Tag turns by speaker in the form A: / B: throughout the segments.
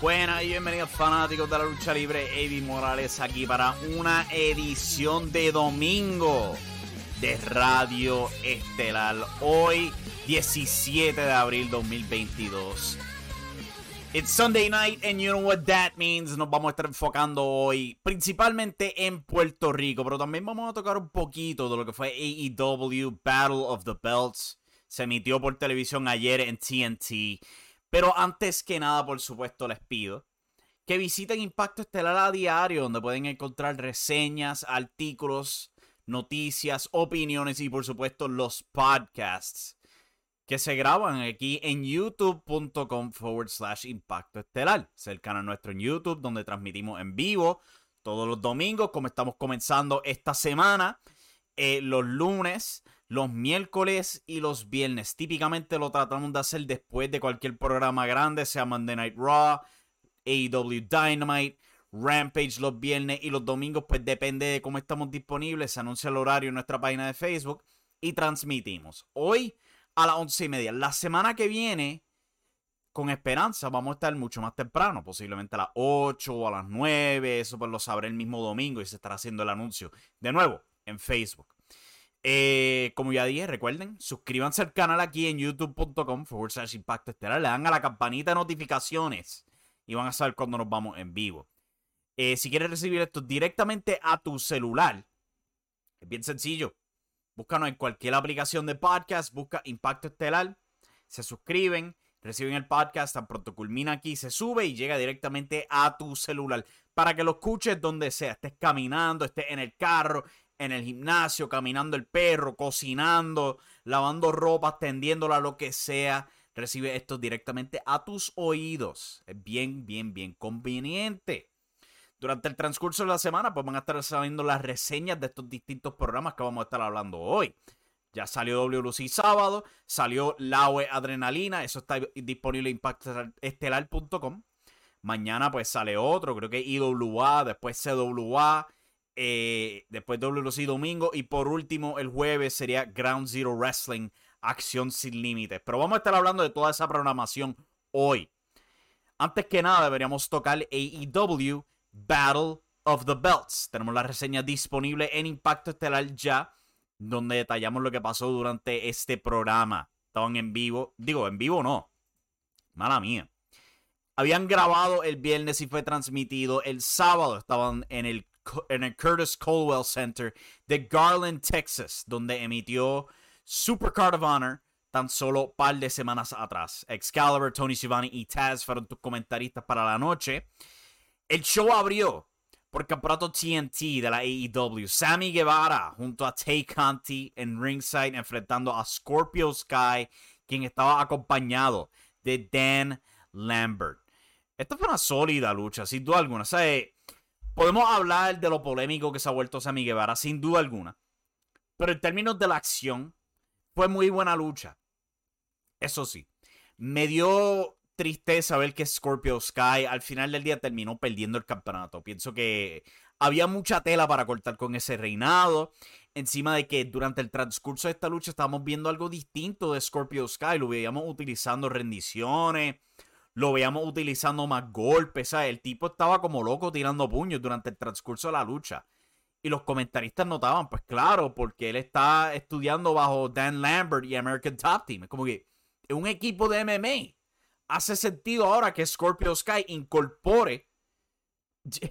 A: Buenas y bienvenidos fanáticos de la lucha libre, Eddie Morales aquí para una edición de domingo de Radio Estelar. Hoy 17 de abril 2022. It's Sunday night and you know what that means. Nos vamos a estar enfocando hoy principalmente en Puerto Rico, pero también vamos a tocar un poquito de lo que fue AEW Battle of the Belts. Se emitió por televisión ayer en TNT. Pero antes que nada, por supuesto, les pido que visiten Impacto Estelar a diario, donde pueden encontrar reseñas, artículos, noticias, opiniones y por supuesto los podcasts que se graban aquí en youtube.com forward slash impacto estelar. Es el canal nuestro en YouTube donde transmitimos en vivo todos los domingos, como estamos comenzando esta semana, eh, los lunes los miércoles y los viernes. Típicamente lo tratamos de hacer después de cualquier programa grande, sea Monday Night Raw, AEW Dynamite, Rampage los viernes y los domingos, pues depende de cómo estamos disponibles. Se anuncia el horario en nuestra página de Facebook y transmitimos. Hoy a las once y media. La semana que viene, con esperanza, vamos a estar mucho más temprano, posiblemente a las 8 o a las 9. Eso pues lo sabré el mismo domingo y se estará haciendo el anuncio. De nuevo, en Facebook. Eh, como ya dije, recuerden, suscríbanse al canal aquí en youtube.com forward impacto estelar. Le dan a la campanita de notificaciones y van a saber cuando nos vamos en vivo. Eh, si quieres recibir esto directamente a tu celular, es bien sencillo. Búscanos en cualquier aplicación de podcast, busca Impacto Estelar, se suscriben, reciben el podcast, tan pronto culmina aquí, se sube y llega directamente a tu celular para que lo escuches donde sea, estés caminando, estés en el carro, en el gimnasio, caminando el perro, cocinando, lavando ropa, tendiéndola, lo que sea. Recibe esto directamente a tus oídos. Es bien, bien, bien conveniente. Durante el transcurso de la semana, pues van a estar saliendo las reseñas de estos distintos programas que vamos a estar hablando hoy. Ya salió WLC sábado, salió La Adrenalina, eso está disponible en impactestelar.com. Mañana pues sale otro, creo que IWA, después CWA, eh, después WLC domingo y por último el jueves sería Ground Zero Wrestling Acción Sin Límites. Pero vamos a estar hablando de toda esa programación hoy. Antes que nada deberíamos tocar AEW Battle of the Belts. Tenemos la reseña disponible en Impacto Estelar ya, donde detallamos lo que pasó durante este programa. Estaban en vivo, digo, en vivo no, mala mía. Habían grabado el viernes y fue transmitido el sábado. Estaban en el en el Curtis Colwell Center de Garland, Texas, donde emitió Supercard of Honor tan solo par de semanas atrás. Excalibur, Tony Schiavone y Taz fueron tus comentaristas para la noche. El show abrió por campeonato TNT de la AEW. Sammy Guevara junto a Tay Conti en ringside enfrentando a Scorpio Sky, quien estaba acompañado de Dan Lambert. Esta fue una sólida lucha, sin duda alguna. O sea, Podemos hablar de lo polémico que se ha vuelto Sammy Guevara, sin duda alguna. Pero en términos de la acción, fue muy buena lucha. Eso sí, me dio tristeza ver que Scorpio Sky al final del día terminó perdiendo el campeonato. Pienso que había mucha tela para cortar con ese reinado. Encima de que durante el transcurso de esta lucha estábamos viendo algo distinto de Scorpio Sky. Lo veíamos utilizando rendiciones, lo veíamos utilizando más golpes. ¿sabes? El tipo estaba como loco tirando puños durante el transcurso de la lucha. Y los comentaristas notaban, pues claro, porque él está estudiando bajo Dan Lambert y American Top Team. Es como que un equipo de MMA. Hace sentido ahora que Scorpio Sky incorpore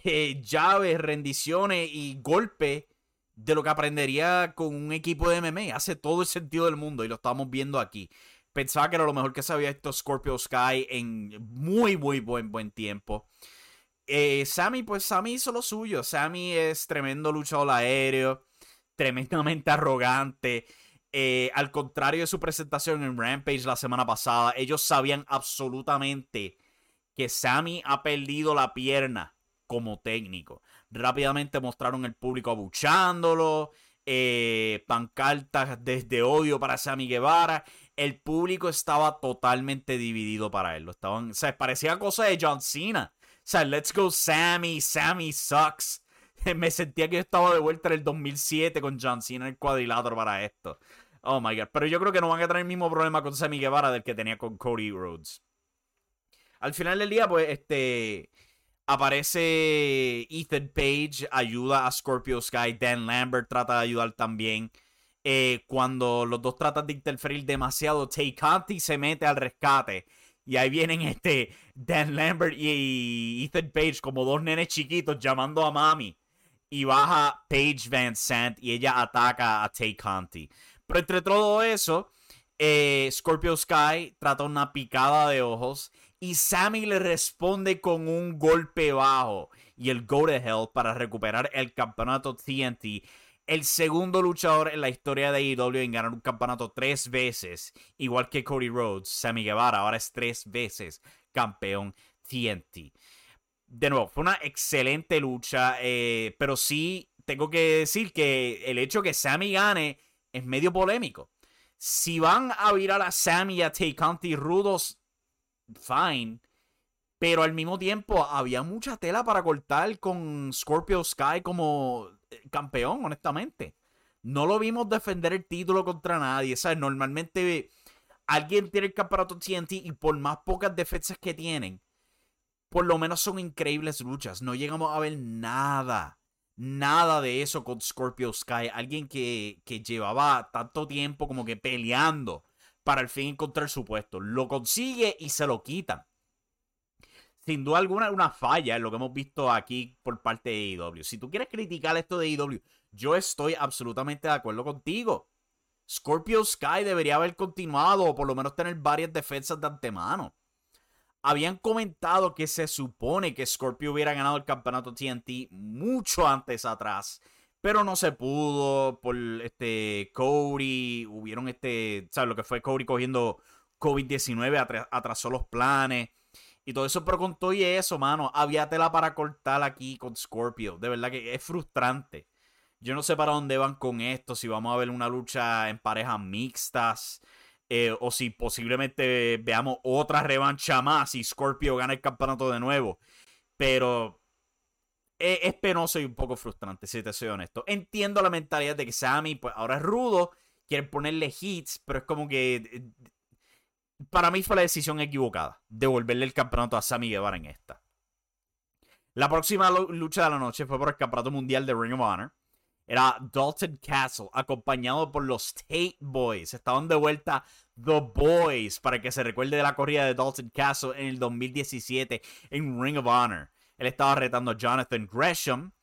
A: eh, llaves, rendiciones y golpes de lo que aprendería con un equipo de MMA. Hace todo el sentido del mundo y lo estamos viendo aquí. Pensaba que era lo mejor que se había visto Scorpio Sky en muy, muy buen, buen tiempo. Eh, Sammy, pues Sammy hizo lo suyo. Sammy es tremendo luchador aéreo, tremendamente arrogante. Eh, al contrario de su presentación en Rampage la semana pasada, ellos sabían absolutamente que Sammy ha perdido la pierna como técnico. Rápidamente mostraron el público abuchándolo, eh, pancartas desde odio para Sammy Guevara. El público estaba totalmente dividido para él. Estaban, o sea, parecía cosa de John Cena. O sea, let's go Sammy, Sammy sucks. Me sentía que yo estaba de vuelta en el 2007 con John Cena en el cuadrilátero para esto. Oh my god. Pero yo creo que no van a tener el mismo problema con Sammy Guevara del que tenía con Cody Rhodes. Al final del día, pues, este. Aparece Ethan Page, ayuda a Scorpio Sky. Dan Lambert trata de ayudar también. Eh, cuando los dos tratan de interferir demasiado, Tay Conti se mete al rescate. Y ahí vienen este Dan Lambert y Ethan Page como dos nenes chiquitos llamando a mami. Y baja Paige Van Sant y ella ataca a Tay Conti. Pero entre todo eso, eh, Scorpio Sky trata una picada de ojos y Sammy le responde con un golpe bajo y el Go to Hell para recuperar el campeonato TNT. El segundo luchador en la historia de AEW en ganar un campeonato tres veces, igual que Cody Rhodes, Sammy Guevara, ahora es tres veces campeón TNT. De nuevo, fue una excelente lucha, eh, pero sí tengo que decir que el hecho que Sammy gane es medio polémico. Si van a virar a Sammy y a Tay Conti rudos, fine. Pero al mismo tiempo había mucha tela para cortar con Scorpio Sky como campeón, honestamente. No lo vimos defender el título contra nadie. ¿sabes? Normalmente alguien tiene el campeonato TNT y por más pocas defensas que tienen, por lo menos son increíbles luchas. No llegamos a ver nada. Nada de eso con Scorpio Sky. Alguien que, que llevaba tanto tiempo como que peleando para al fin encontrar su puesto. Lo consigue y se lo quitan sin duda alguna, una falla en lo que hemos visto aquí por parte de AEW. Si tú quieres criticar esto de AEW, yo estoy absolutamente de acuerdo contigo. Scorpio Sky debería haber continuado o por lo menos tener varias defensas de antemano. Habían comentado que se supone que Scorpio hubiera ganado el campeonato TNT mucho antes atrás, pero no se pudo por este Cody, hubieron este, ¿sabes lo que fue Cody cogiendo COVID-19 atrasó los planes. Y todo eso, pero con todo y eso, mano, había tela para cortar aquí con Scorpio. De verdad que es frustrante. Yo no sé para dónde van con esto, si vamos a ver una lucha en parejas mixtas, eh, o si posiblemente veamos otra revancha más y Scorpio gana el campeonato de nuevo. Pero es, es, penoso y un poco frustrante, si te soy honesto. Entiendo la mentalidad de que Sammy, pues ahora es rudo, quiere ponerle hits, pero es como que eh, para mí fue la decisión equivocada devolverle el campeonato a Sammy Guevara en esta. La próxima lucha de la noche fue por el campeonato mundial de Ring of Honor. Era Dalton Castle, acompañado por los Tate Boys. Estaban de vuelta The Boys, para que se recuerde de la corrida de Dalton Castle en el 2017 en Ring of Honor. Él estaba retando a Jonathan Gresham.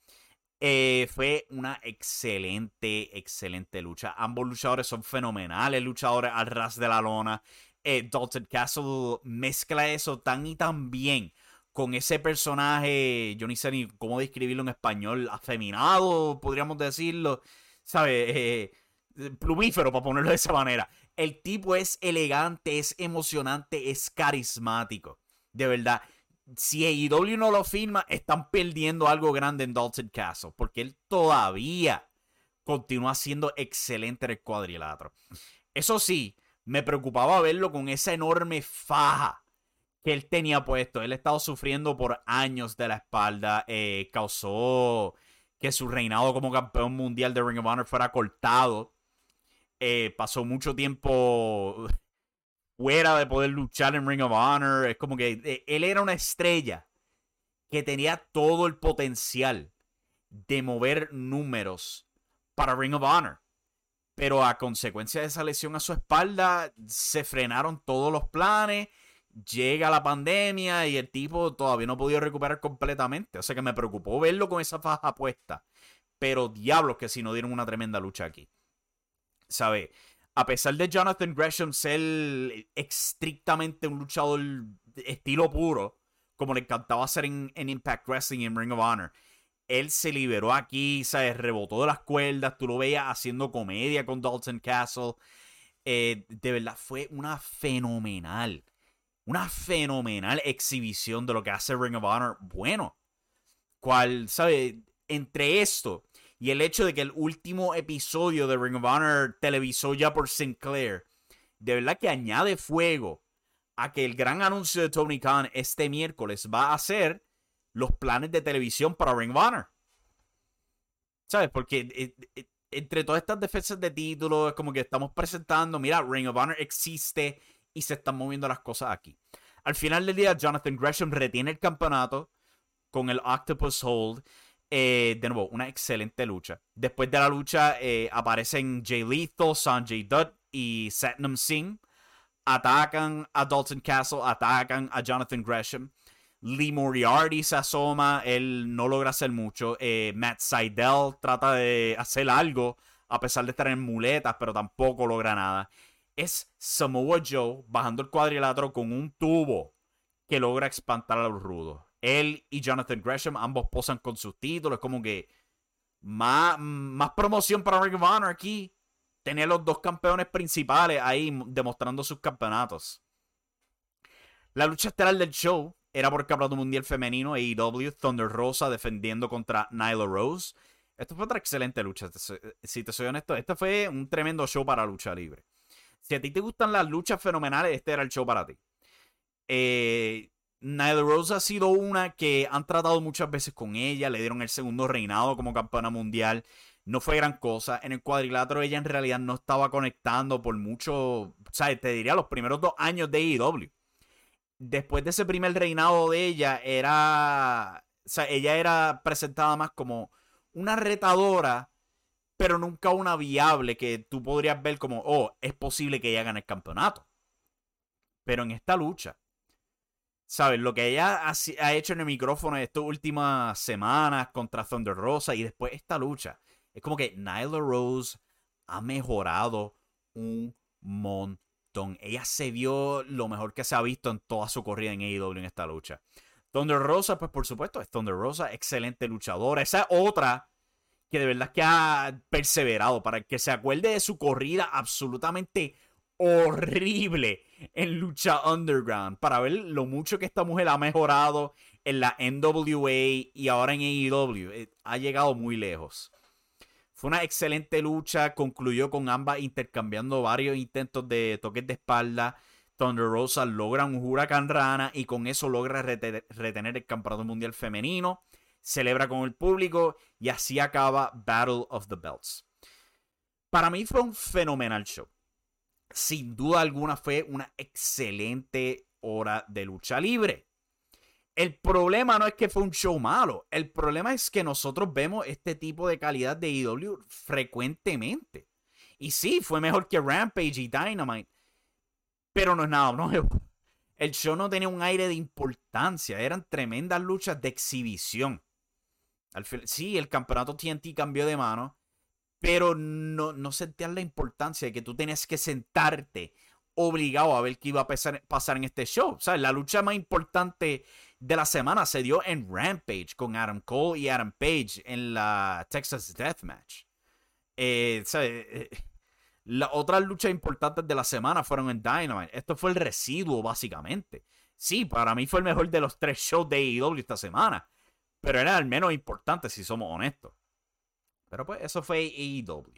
A: Eh, fue una excelente, excelente lucha. Ambos luchadores son fenomenales, luchadores al ras de la lona eh, Dalton Castle mezcla eso tan y tan bien con ese personaje, yo ni sé ni cómo describirlo en español, afeminado, podríamos decirlo, ¿sabes? Eh, plumífero, para ponerlo de esa manera. El tipo es elegante, es emocionante, es carismático. De verdad, si AEW no lo firma, están perdiendo algo grande en Dalton Castle, porque él todavía continúa siendo excelente en el cuadrilátero. Eso sí, me preocupaba verlo con esa enorme faja que él tenía puesto. Él ha estado sufriendo por años de la espalda. Eh, causó que su reinado como campeón mundial de Ring of Honor fuera cortado. Eh, pasó mucho tiempo fuera de poder luchar en Ring of Honor. Es como que eh, él era una estrella que tenía todo el potencial de mover números para Ring of Honor. Pero a consecuencia de esa lesión a su espalda, se frenaron todos los planes. Llega la pandemia y el tipo todavía no ha podido recuperar completamente. O sea que me preocupó verlo con esa faja puesta. Pero diablos que si no dieron una tremenda lucha aquí. ¿Sabe? A pesar de Jonathan Gresham ser estrictamente un luchador estilo puro, como le encantaba hacer en, en Impact Wrestling y en Ring of Honor, él se liberó aquí, se rebotó de las cuerdas, tú lo veías haciendo comedia con Dalton Castle. Eh, de verdad, fue una fenomenal, una fenomenal exhibición de lo que hace Ring of Honor bueno. Cual, ¿sabe? Entre esto y el hecho de que el último episodio de Ring of Honor televisó ya por Sinclair, de verdad que añade fuego a que el gran anuncio de Tony Khan este miércoles va a ser los planes de televisión para Ring of Honor. ¿Sabes? Porque eh, eh, entre todas estas defensas de títulos, es como que estamos presentando, mira, Ring of Honor existe y se están moviendo las cosas aquí. Al final del día, Jonathan Gresham retiene el campeonato con el Octopus Hold. Eh, de nuevo, una excelente lucha. Después de la lucha aparecen Jay Lethal, Sanjay Dutt y Satnam Singh. Atacan a Dalton Castle, atacan a Jonathan Gresham. Lee Moriarty se asoma, él no logra hacer mucho. Eh, Matt Seidel trata de hacer algo, a pesar de estar en muletas, pero tampoco logra nada. Es Samoa Joe bajando el cuadrilátero con un tubo que logra espantar a los rudos. Él y Jonathan Gresham ambos posan con sus títulos. Como que más, más promoción para Ring of Honor aquí. Tener los dos campeones principales ahí demostrando sus campeonatos. La lucha estelar del show era por el Campeonato Mundial Femenino AEW, Thunder Rosa defendiendo contra Nyla Rose. Esto fue otra excelente lucha, si te soy honesto. Este fue un tremendo show para lucha libre. Si a ti te gustan las luchas fenomenales, este era el show para ti. Eh, Nyla Rose ha sido una que han tratado muchas veces con ella, le dieron el segundo reinado como campeona mundial. No fue gran cosa. En el cuadrilátero ella en realidad no estaba conectando por mucho, o sea, te diría los primeros dos años de AEW después de ese primer reinado de ella, era. O sea, ella era presentada más como una retadora, pero nunca una viable que tú podrías ver como, oh, es posible que ella gane el campeonato. Pero en esta lucha, ¿sabes? Lo que ella ha, hecho en el micrófono estas últimas semanas contra Thunder Rosa y después esta lucha, es como que Nyla Rose ha mejorado un montón ella se vio lo mejor que se ha visto en toda su corrida en AEW en esta lucha. Thunder Rosa, pues por supuesto, es Thunder Rosa, excelente luchadora. Esa otra que de verdad que ha perseverado para que se acuerde de su corrida absolutamente horrible en lucha underground. Para ver lo mucho que esta mujer ha mejorado en la NWA y ahora en AEW. Eh, ha llegado muy lejos. Fue una excelente lucha, concluyó con ambas intercambiando varios intentos de toques de espalda. Thunder Rosa logra un huracán rana y con eso logra retener el campeonato mundial femenino. Celebra con el público y así acaba Battle of the Belts. Para mí fue un fenomenal show. Sin duda alguna fue una excelente hora de lucha libre. El problema no es que fue un show malo. El problema es que nosotros vemos este tipo de calidad de IW e frecuentemente. Y sí, fue mejor que Rampage y Dynamite. Pero no es nada nuevo. El show no tenía un aire de importancia. Eran tremendas luchas de exhibición. Al sí, el campeonato TNT cambió de mano. Pero no, no sentías la importancia de que tú tenías que sentarte obligado a ver qué iba a pasar, en este show. O sea, la lucha más importante de la semana se dio en Rampage con Adam Cole y Adam Page en la Texas Deathmatch. Eh, eh, las otras luchas importantes de la semana fueron en Dynamite. Esto fue el residuo, básicamente. Sí, para mí fue el mejor de los tres shows de AEW esta semana. Pero era el menos importante, si somos honestos. Pero pues, eso fue AEW.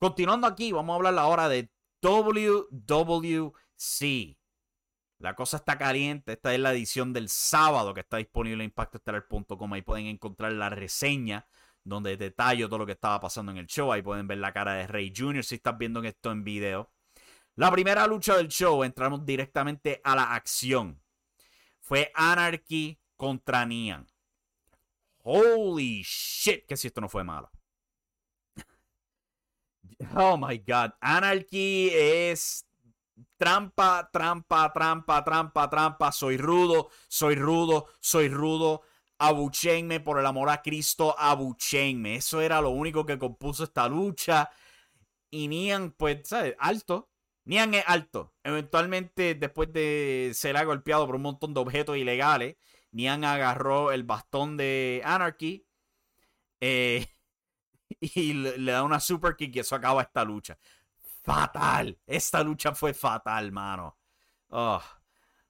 A: Continuando aquí, vamos a hablar ahora de WWC. La cosa está caliente. Esta es la edición del sábado que está disponible en impactoestelar.com. Ahí pueden encontrar la reseña donde detallo todo lo que estaba pasando en el show. Ahí pueden ver la cara de Rey Jr. si estás viendo esto en video. La primera lucha del show, entramos directamente a la acción. Fue Anarchy contra Nian. Holy shit, que si esto no fue malo. Oh my god. Anarchy es trampa, trampa, trampa, trampa, trampa. Soy rudo, soy rudo, soy rudo. Abuchenme, por el amor a Cristo, abuchenme. Eso era lo único que compuso esta lucha. Y Nian, pues, ¿sabes? Alto. Nian es alto. Eventualmente, después de ser golpeado por un montón de objetos ilegales, Nian agarró el bastón de Anarchy. Eh, y le, da una super kick y eso acaba esta lucha. Fatal. Esta lucha fue fatal, mano. Oh.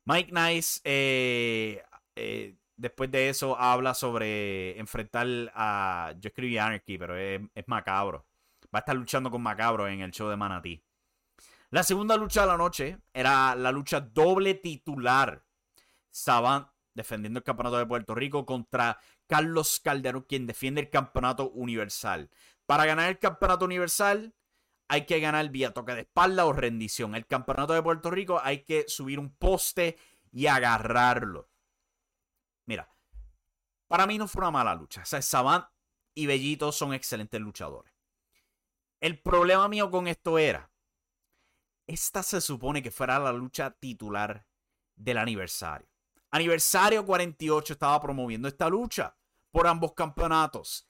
A: Mike Nice, eh, eh, después de eso, habla sobre enfrentar a. Yo escribí Anarchy, pero es, macabro. Va a estar luchando con Macabro en el show de Manatí. La segunda lucha de la noche era la lucha doble titular. Savant defendiendo el campeonato de Puerto Rico contra Carlos Calderón, quien defiende el campeonato universal. Para ganar el campeonato universal hay que ganar vía toque de espalda o rendición. El campeonato de Puerto Rico hay que subir un poste y agarrarlo. Mira, para mí no fue una mala lucha. O sea, Savant y Bellito son excelentes luchadores. El problema mío con esto era, esta se supone que fuera la lucha titular del aniversario. Aniversario 48 estaba promoviendo esta lucha por ambos campeonatos.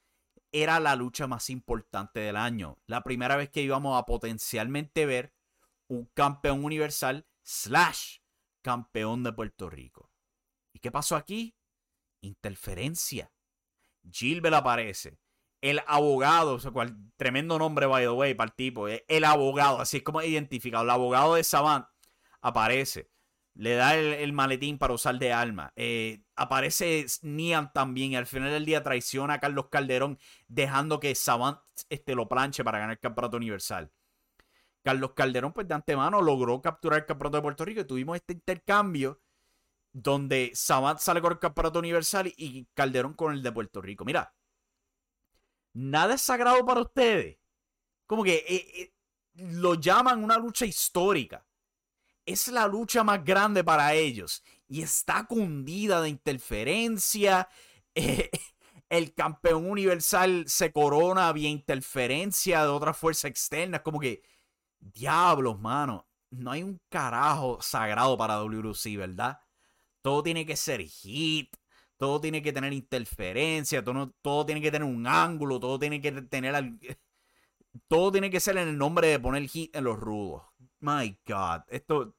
A: Era la lucha más importante del año. La primera vez que íbamos a potencialmente ver un campeón universal slash campeón de Puerto Rico. ¿Y qué pasó aquí? Interferencia. Gilbert aparece. El abogado, cual, tremendo nombre, by the way, para el tipo. Eh, el abogado, así es como identificado. El abogado de Savant aparece le da el, maletín para usar de alma. Eh, aparece Nian también y al final del día traiciona a Carlos Calderón dejando que Savant este, lo planche para ganar el campeonato universal. Carlos Calderón pues de antemano logró capturar el campeonato de Puerto Rico y tuvimos este intercambio donde Savant sale con el campeonato universal y Calderón con el de Puerto Rico. Mira, nada es sagrado para ustedes. Como que eh, eh, lo llaman una lucha histórica es la lucha más grande para ellos y está cundida de interferencia. Eh, el campeón universal se corona vía interferencia de otra fuerza externa. Como que, diablos, mano. No hay un carajo sagrado para WC, ¿verdad? Todo tiene que ser hit. Todo tiene que tener interferencia. Todo, todo tiene que tener un ángulo. Todo tiene que tener. Todo tiene que ser en el nombre de poner hit en los rudos. My God. Esto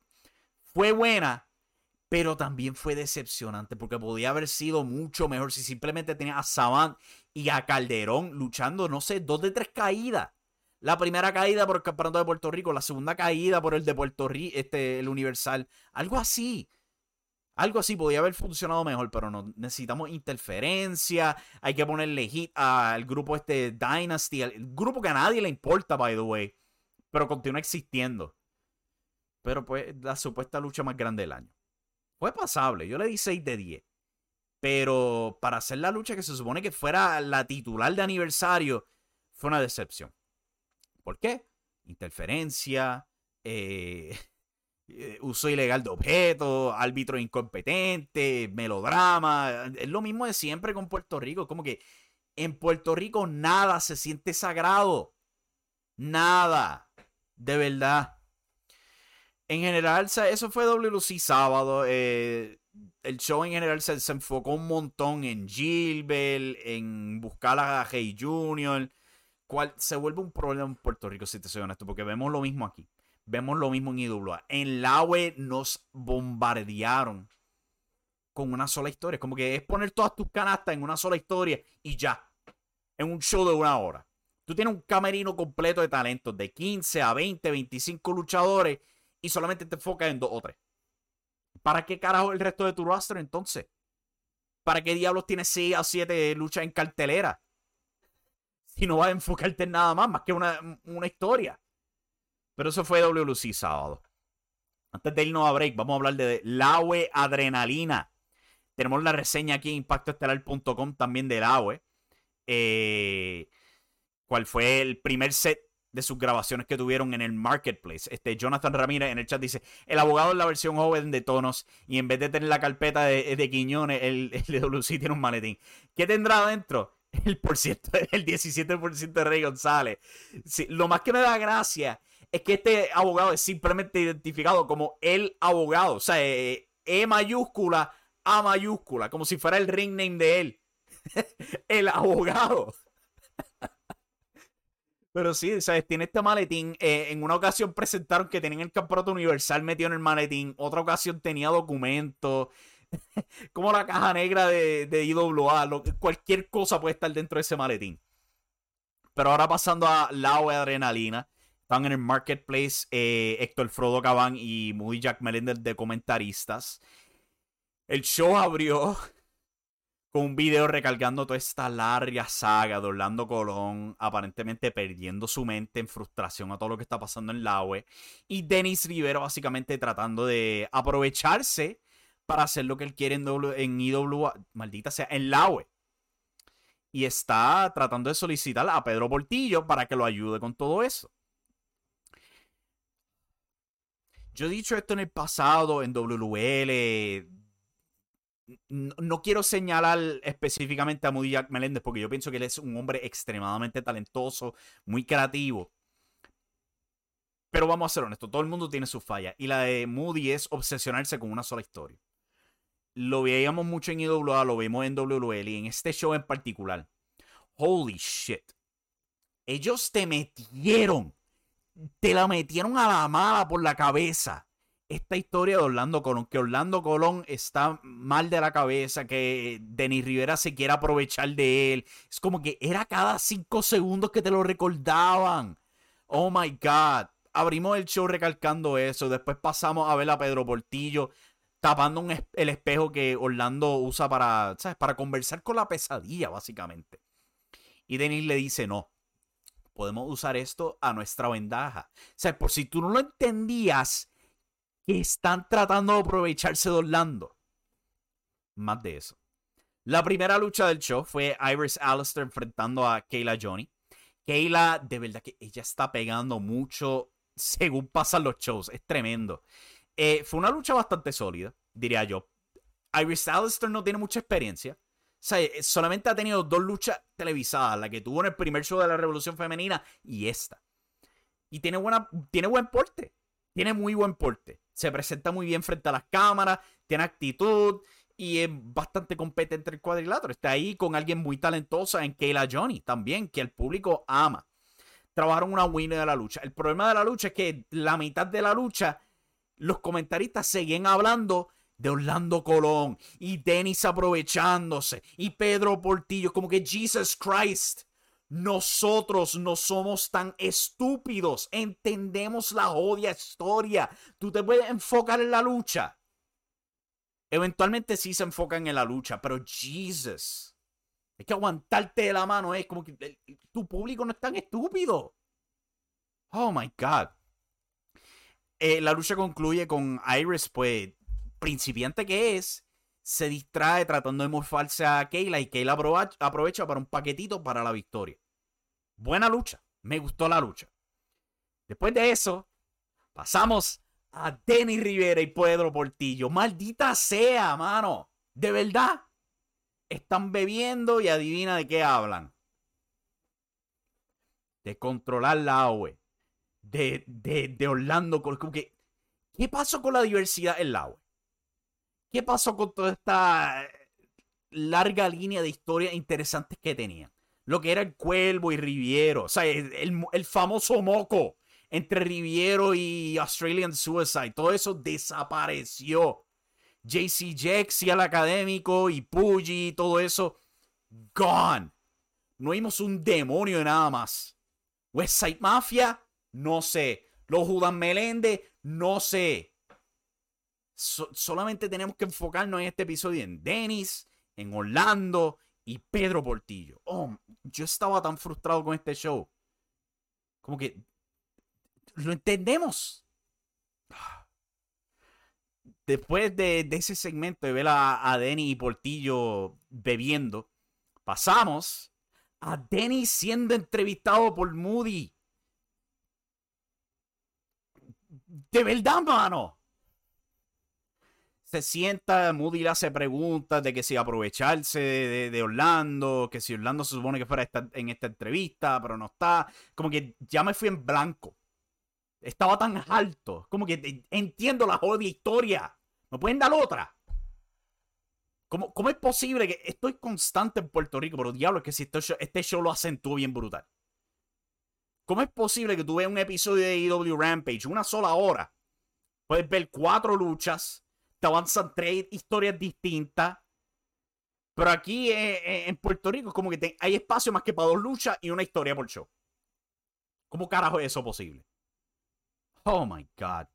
A: fue buena, pero también fue decepcionante porque podía haber sido mucho mejor si simplemente tenía a Savant y a Calderón luchando, no sé, dos de tres caídas. La primera caída por el campeonato de Puerto Rico, la segunda caída por el de Puerto Rico, este, el Universal. Algo así. Algo así podía haber funcionado mejor, pero no. Necesitamos interferencia. Hay que ponerle hit al grupo este Dynasty, el grupo que a nadie le importa, by the way. Pero continúa existiendo. Pero pues la supuesta lucha más grande del año. Fue pasable, yo le di 6 de 10. Pero para hacer la lucha que se supone que fuera la titular de aniversario, fue una decepción. ¿Por qué? Interferencia, eh, eh, uso ilegal de objetos, árbitro incompetente, melodrama. Es lo mismo de siempre con Puerto Rico. Como que en Puerto Rico nada se siente sagrado. Nada. De verdad en general, eso fue WLC sábado. Eh, el show en general se, enfocó un montón en Gilbert, en buscar a Hey Junior. Cual se vuelve un problema en Puerto Rico, si te soy honesto, porque vemos lo mismo aquí. Vemos lo mismo en IWA. En la web nos bombardearon con una sola historia. Como que es poner todas tus canastas en una sola historia y ya. En un show de una hora. Tú tienes un camerino completo de talentos, de 15 a 20, 25 luchadores y solamente te enfocas en dos o tres. ¿Para qué carajo el resto de tu roster entonces? ¿Para qué diablos tienes 6 a 7 luchas en cartelera? Si no vas a enfocarte en nada más, más que una, historia. Pero eso fue WLC sábado. Antes de irnos a break, vamos a hablar de Laue Adrenalina. Tenemos la reseña aquí en impactoestelar.com también de Laue. eh, cuál fue el primer set de sus grabaciones que tuvieron en el marketplace. Este Jonathan Ramírez en el chat dice: El abogado es la versión joven de Tonos y en vez de tener la carpeta de, de Quiñones, el, el WC tiene un maletín. ¿Qué tendrá adentro? El, por el 17% de Rey González. lo más que me da gracia es que este abogado es simplemente identificado como el abogado. O sea, E, e mayúscula, A mayúscula, como si fuera el ring name de él. el abogado. Pero sí, ¿sabes? Tiene este maletín. Eh, en una ocasión presentaron que tenían el campeonato universal metido en el maletín. Otra ocasión tenía documentos. como la caja negra de, de IWA. cualquier cosa puede estar dentro de ese maletín. Pero ahora pasando a la de Adrenalina. Están en el marketplace eh, Héctor Frodo Cabán y Moody Jack Melendez de comentaristas. El show abrió con un video recargando toda esta larga saga de Orlando Colón, aparentemente perdiendo su mente en frustración a todo lo que está pasando en la web. Y Denis Rivero básicamente tratando de aprovecharse para hacer lo que él quiere en, en IWA, maldita sea, en la web. Y está tratando de solicitar a Pedro Portillo para que lo ayude con todo eso. Yo he dicho esto en el pasado, en WL, no quiero señalar específicamente a Moody Jack Meléndez porque yo pienso que él es un hombre extremadamente talentoso, muy creativo. Pero vamos a ser honestos, todo el mundo tiene sus fallas. Y la de Moody es obsesionarse con una sola historia. Lo veíamos mucho en IWA, lo vemos en WL y en este show en particular. Holy shit. Ellos te metieron. Te la metieron a la mala por la cabeza esta historia de Orlando Colón, que Orlando Colón está mal de la cabeza, que Denis Rivera se quiere aprovechar de él. Es como que era cada cinco segundos que te lo recordaban. Oh my God. Abrimos el show recalcando eso. Después pasamos a ver a Pedro Portillo tapando el espejo que Orlando usa para, ¿sabes? para conversar con la pesadilla, básicamente. Y Denis le dice, no, podemos usar esto a nuestra ventaja. O sea, por si tú no lo entendías, están tratando de aprovecharse de Orlando. Más de eso. La primera lucha del show fue Iris Alistair enfrentando a Kayla Johnny. Kayla, de verdad que ella está pegando mucho según pasan los shows. Es tremendo. Eh, fue una lucha bastante sólida, diría yo. Iris Alistair no tiene mucha experiencia. O sea, eh, solamente ha tenido dos luchas televisadas, la que tuvo en el primer show de la Revolución Femenina y esta. Y tiene, buena, tiene buen porte. Tiene muy buen porte se presenta muy bien frente a las cámaras, tiene actitud y es bastante competente el cuadrilátero. Está ahí con alguien muy talentosa en Kayla Johnny también, que el público ama. Trabajaron una win de la lucha. El problema de la lucha es que la mitad de la lucha, los comentaristas seguían hablando de Orlando Colón y Dennis aprovechándose y Pedro Portillo, como que Jesus Christ. Nosotros no somos tan estúpidos. Entendemos la odia historia. Tú te puedes enfocar en la lucha. Eventualmente sí se enfocan en la lucha, pero Jesus. Hay que aguantarte de la mano. Es como que tu público no es tan estúpido. Oh my God. Eh, la lucha concluye con Iris, pues, principiante que es, se distrae tratando de morfarse a Kayla y Kayla aprovecha para un paquetito para la victoria. Buena lucha. Me gustó la lucha. Después de eso, pasamos a Denny Rivera y Pedro Portillo. Maldita sea, mano. De verdad. Están bebiendo y adivina de qué hablan. De controlar la AOE. De, de, de Orlando. ¿Qué pasó con la diversidad en la AOE? ¿Qué pasó con toda esta larga línea de historias interesantes que tenían? Lo que era el Cuervo y Riviero. O sea, el, famoso moco entre Riviero y Australian Suicide. Todo eso desapareció. JC Jex y el académico y Puggy, todo eso, gone. No vimos un demonio nada más. West Side Mafia, no sé. Los Judas Melende, no sé solamente tenemos que enfocarnos en este episodio en Dennis, en Orlando y Pedro Portillo. Oh, yo estaba tan frustrado con este show. Como que lo entendemos. Después de, ese segmento de ver a, a Denny y Portillo bebiendo, pasamos a Dennis siendo entrevistado por Moody. De verdad, mano. Se sienta, Moody le hace preguntas de que si aprovecharse de, Orlando, que si Orlando se supone que fuera en esta entrevista, pero no está. Como que ya me fui en blanco. Estaba tan alto. Como que entiendo la jodida historia. ¿Me pueden dar otra? ¿Cómo, ¿Cómo, es posible que estoy constante en Puerto Rico? Pero diablo, es que si este show, este show lo acentúa bien brutal. ¿Cómo es posible que tú veas un episodio de EW Rampage, una sola hora? Puedes ver cuatro luchas, te avanzan tres historias distintas. Pero aquí eh, eh, en Puerto Rico es como que hay espacio más que para dos luchas y una historia por show. ¿Cómo carajo es eso posible? Oh my God.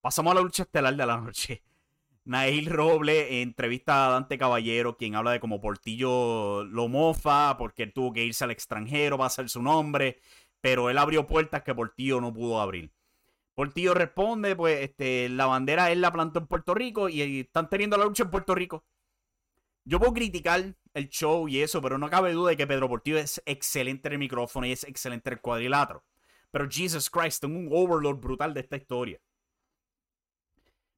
A: Pasamos a la lucha estelar de la noche. Nail Roble entrevista a Dante Caballero, quien habla de cómo Portillo lo mofa porque él tuvo que irse al extranjero para hacer su nombre, pero él abrió puertas que Portillo no pudo abrir. Portillo responde, pues este, la bandera él la plantó en Puerto Rico y están teniendo la lucha en Puerto Rico. Yo puedo criticar el show y eso, pero no cabe duda de que Pedro Portillo es excelente en el micrófono y es excelente en el cuadrilátero. Pero Jesus Christ, tengo un overload brutal de esta historia.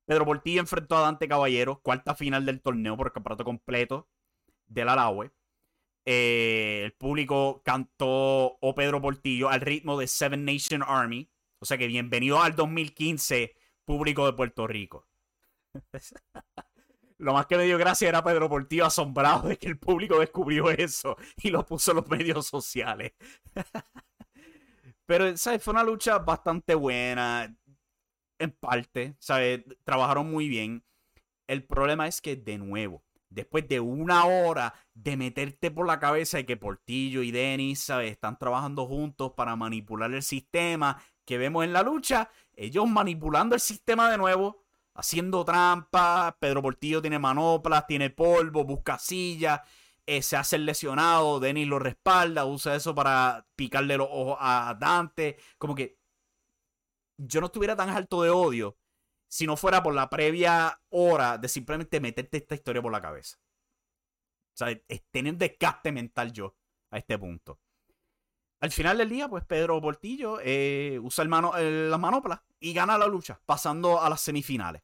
A: Pedro Portillo enfrentó a Dante Caballero, cuarta final del torneo por el campeonato completo del Alaue. Eh, el público cantó O Pedro Portillo al ritmo de Seven Nation Army. O sea que bienvenido al 2015, público de Puerto Rico. Lo más que me dio gracia era Pedro Portillo asombrado de que el público descubrió eso y lo puso en los medios sociales. Pero, ¿sabes? Fue una lucha bastante buena en parte, ¿sabes? Trabajaron muy bien. El problema es que, de nuevo, después de una hora de meterte por la cabeza de que Portillo y Denis, ¿sabes? Están trabajando juntos para manipular el sistema que vemos en la lucha, ellos manipulando el sistema de nuevo, haciendo trampas, Pedro Portillo tiene manoplas, tiene polvo, busca sillas, eh, se hace el lesionado, Denis lo respalda, usa eso para picarle los ojos a Dante, como que yo no estuviera tan alto de odio si no fuera por la previa hora de simplemente meterte esta historia por la cabeza. O sea, es tener desgaste mental yo a este punto. Al final del día, pues Pedro Portillo eh, usa el mano, la manopla y gana la lucha, pasando a las semifinales.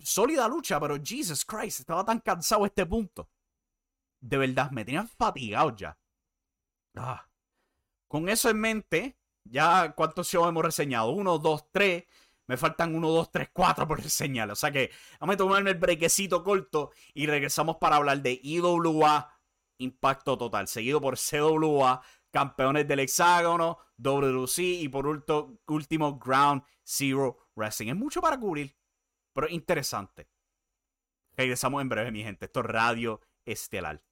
A: Sólida lucha, pero Jesus Christ, estaba tan cansado a este punto. De verdad, me tenían fatigado ya. Ah. Con eso en mente, ya, ¿cuántos shows hemos reseñado? Uno, dos, tres. Me faltan uno, dos, tres, cuatro por reseñar. O sea que vamos a tomarme el brequecito corto y regresamos para hablar de IWA Impacto Total, seguido por CWA, campeones del hexágono, WC y por último Ground Zero Wrestling. Es mucho para cubrir, pero interesante. Regresamos en breve, mi gente. Esto es Radio Estelar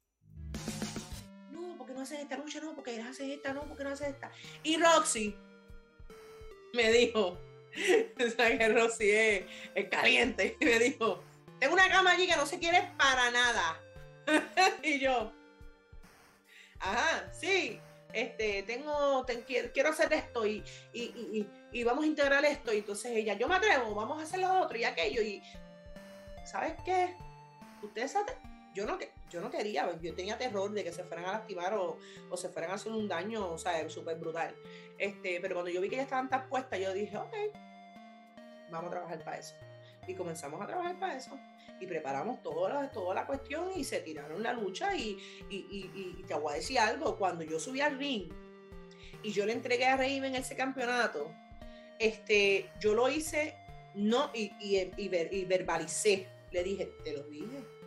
B: haces esta lucha, no, porque haces esta, no, porque no haces esta. Y Roxy me dijo, ¿sabes que Roxy es, es caliente? Y me dijo, tengo una cama allí que no se quiere para nada. y yo, ajá, sí, este, tengo, quiero hacer esto y, y, y, y, vamos a integrar esto. Y entonces ella, yo me atrevo, vamos a hacer lo otro y aquello. Y, ¿sabes qué? Ustedes saben, yo no, yo no quería, yo tenía terror de que se fueran a lastimar o, se fueran a hacer un daño, o sea, súper brutal. Este, pero cuando yo vi que ya estaban tan puestas, yo dije, ok, vamos a trabajar para eso. Y comenzamos a trabajar para eso. Y preparamos toda la, toda la cuestión y se tiraron la lucha. Y, y, te voy a decir algo, cuando yo subí al ring y yo le entregué a Raven ese campeonato, este, yo lo hice, no, y, y verbalicé. Le dije, te lo dije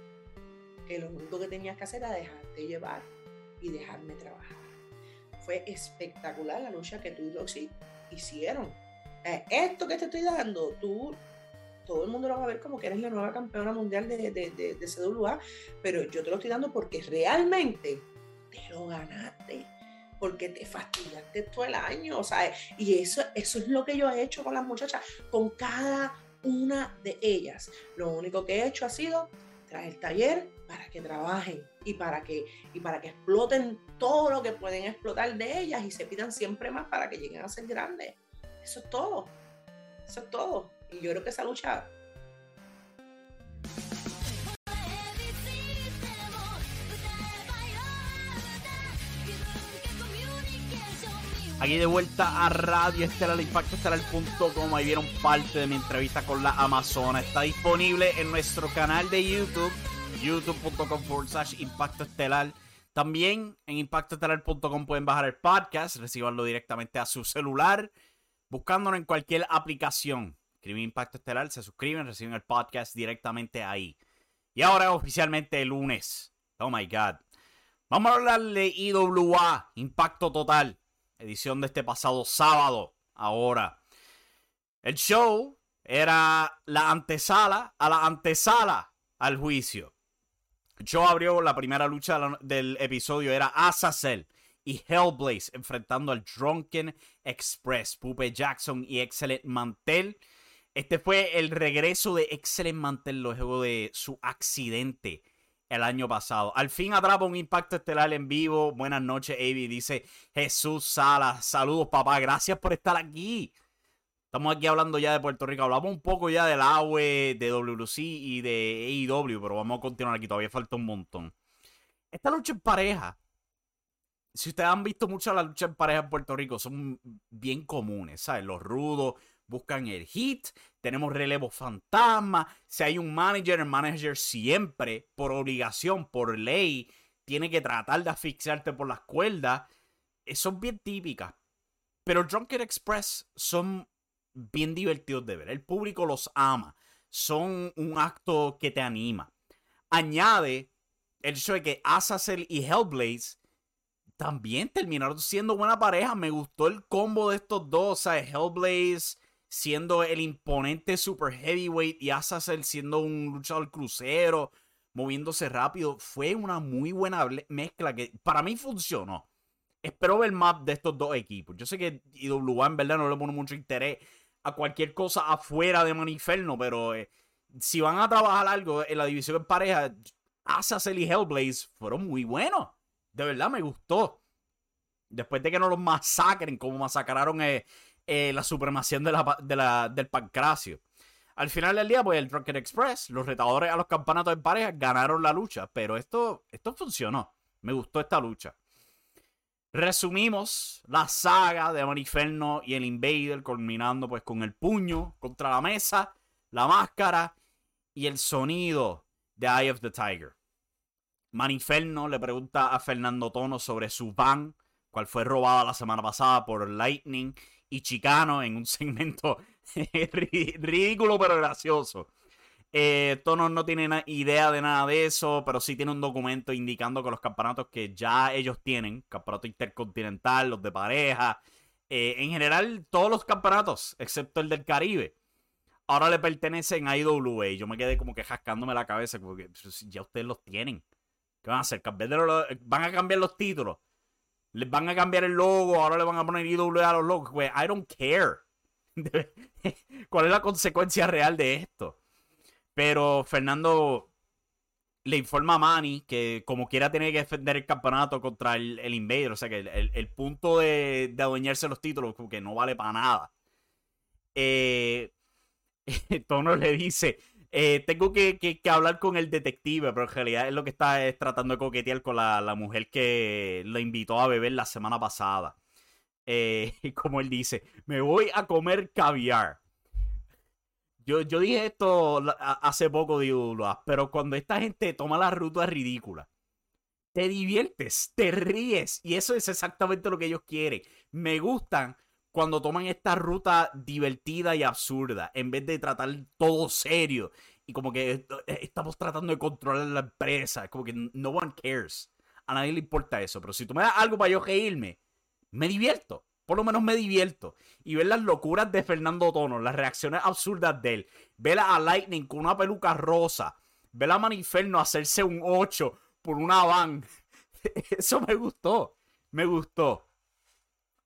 B: lo único que tenías que hacer era dejarte llevar y dejarme trabajar. Fue espectacular la lucha que tú y Roxy hicieron. Eh, esto que te estoy dando, tú, todo el mundo lo va a ver como que eres la nueva campeona mundial de, de, de, de CWA, pero yo te lo estoy dando porque realmente te lo ganaste porque te fastidiaste todo el año, o sea, y eso, eso es lo que yo he hecho con las muchachas, con cada una de ellas. Lo único que he hecho ha sido traer el taller, para que trabajen y para que, y para que exploten todo lo que pueden explotar de ellas y se pidan siempre más para que lleguen a ser grandes. Eso es todo. Eso es todo. Yo creo que esa lucha
A: Aquí de vuelta a Radio Estelar Impacto Estelar.com. Ahí vieron parte de mi entrevista con la Amazona. Está disponible en nuestro canal de YouTube, youtube.com forward slash Impacto Estelar. También en Impacto impactoestelar.com pueden bajar el podcast, recibanlo directamente a su celular, buscándolo en cualquier aplicación. Escriben Impacto Estelar, se suscriben, reciben el podcast directamente ahí. Y ahora oficialmente el lunes. Oh my god. Vamos a hablar de IWA, Impacto Total, edición de este pasado sábado. Ahora, el show era la antesala a la antesala al juicio. El show abrió la primera lucha del episodio, era Azazel y Hellblaze enfrentando al Drunken Express, Pupe Jackson y Excellent Mantel. Este fue el regreso de Excellent Mantel luego de su accidente el año pasado. Al fin atrapa un impacto estelar en vivo. Buenas noches, Avi. Dice Jesús Salas. Saludos, papá. Gracias por estar aquí. Estamos aquí hablando ya de Puerto Rico. Hablamos un poco ya del AWE, de WC y de AEW, pero vamos a continuar aquí. Todavía falta un montón. Esta lucha en pareja. Si ustedes han visto mucho la lucha en pareja en Puerto Rico, son bien comunes, ¿sabes? Los rudos buscan el hit, tenemos relevo fantasma, si hay un manager, el manager siempre, por obligación, por ley, tiene que tratar de asfixiarte por las cuerdas. Eh, son bien típicas. Pero Drunken Express son bien divertidos de ver. El público los ama. Son un acto que te anima. Añade el hecho de que Azazel y Hellblaze también terminaron siendo buena pareja. Me gustó el combo de estos dos. O sea, Hellblaze siendo el imponente super heavyweight y Azazel siendo un luchador crucero, moviéndose rápido. Fue una muy buena mezcla que para mí funcionó. Espero ver más de estos dos equipos. Yo sé que IWA en verdad no le pone mucho interés a cualquier cosa afuera de Maniferno, pero eh, si van a trabajar algo en la división de pareja, Azazel y Hellblaze fueron muy buenos. De verdad me gustó. Después de que no los masacren como masacraron eh, eh, la supremacía del pancracio. Al final del día, pues el Rocket Express, los retadores a los campeonatos de pareja ganaron la lucha, pero esto, esto funcionó. Me gustó esta lucha. Resumimos la saga de Maniferno y el Invader, culminando pues con el puño contra la mesa, la máscara y el sonido de Eye of the Tiger. Maniferno le pregunta a Fernando Tono sobre su van, cual fue robada la semana pasada por Lightning y Chicano en un segmento ridículo pero gracioso. Eh, Tono no tiene idea de nada de eso, pero sí tiene un documento indicando que los campeonatos que ya ellos tienen, campeonato intercontinental, los de pareja, eh, en general todos los campeonatos, excepto el del Caribe, ahora le pertenecen a IWA. Yo me quedé como que jascándome la cabeza, porque ya ustedes los tienen. ¿Qué van a hacer? ¿Van a cambiar los títulos? Les van a cambiar el logo, ahora le van a poner IWA a los logos. I don't care. ¿Cuál es la consecuencia real de esto? Pero Fernando le informa a Manny que como quiera tiene que defender el campeonato contra el, el Invader. O sea que el, punto de, de, adueñarse los títulos como que no vale para nada. Eh, Tono le dice, eh, tengo que, hablar con el detective, pero en realidad es lo que está es tratando de coquetear con la, mujer que lo invitó a beber la semana pasada. Eh, como él dice, me voy a comer caviar. Yo, yo dije esto hace poco, digo, pero cuando esta gente toma la ruta ridícula, te diviertes, te ríes, y eso es exactamente lo que ellos quieren. Me gustan cuando toman esta ruta divertida y absurda, en vez de tratar todo serio y como que eh, estamos tratando de controlar la empresa, como que no one cares. A nadie le importa eso, pero si tú me das algo para yo reírme, me divierto. Por lo menos me divierto. Y ver las locuras de Fernando Tono, las reacciones absurdas de él. Ver a Lightning con una peluca rosa. Ver a Maniferno hacerse un 8 por una van. Eso me gustó. Me gustó.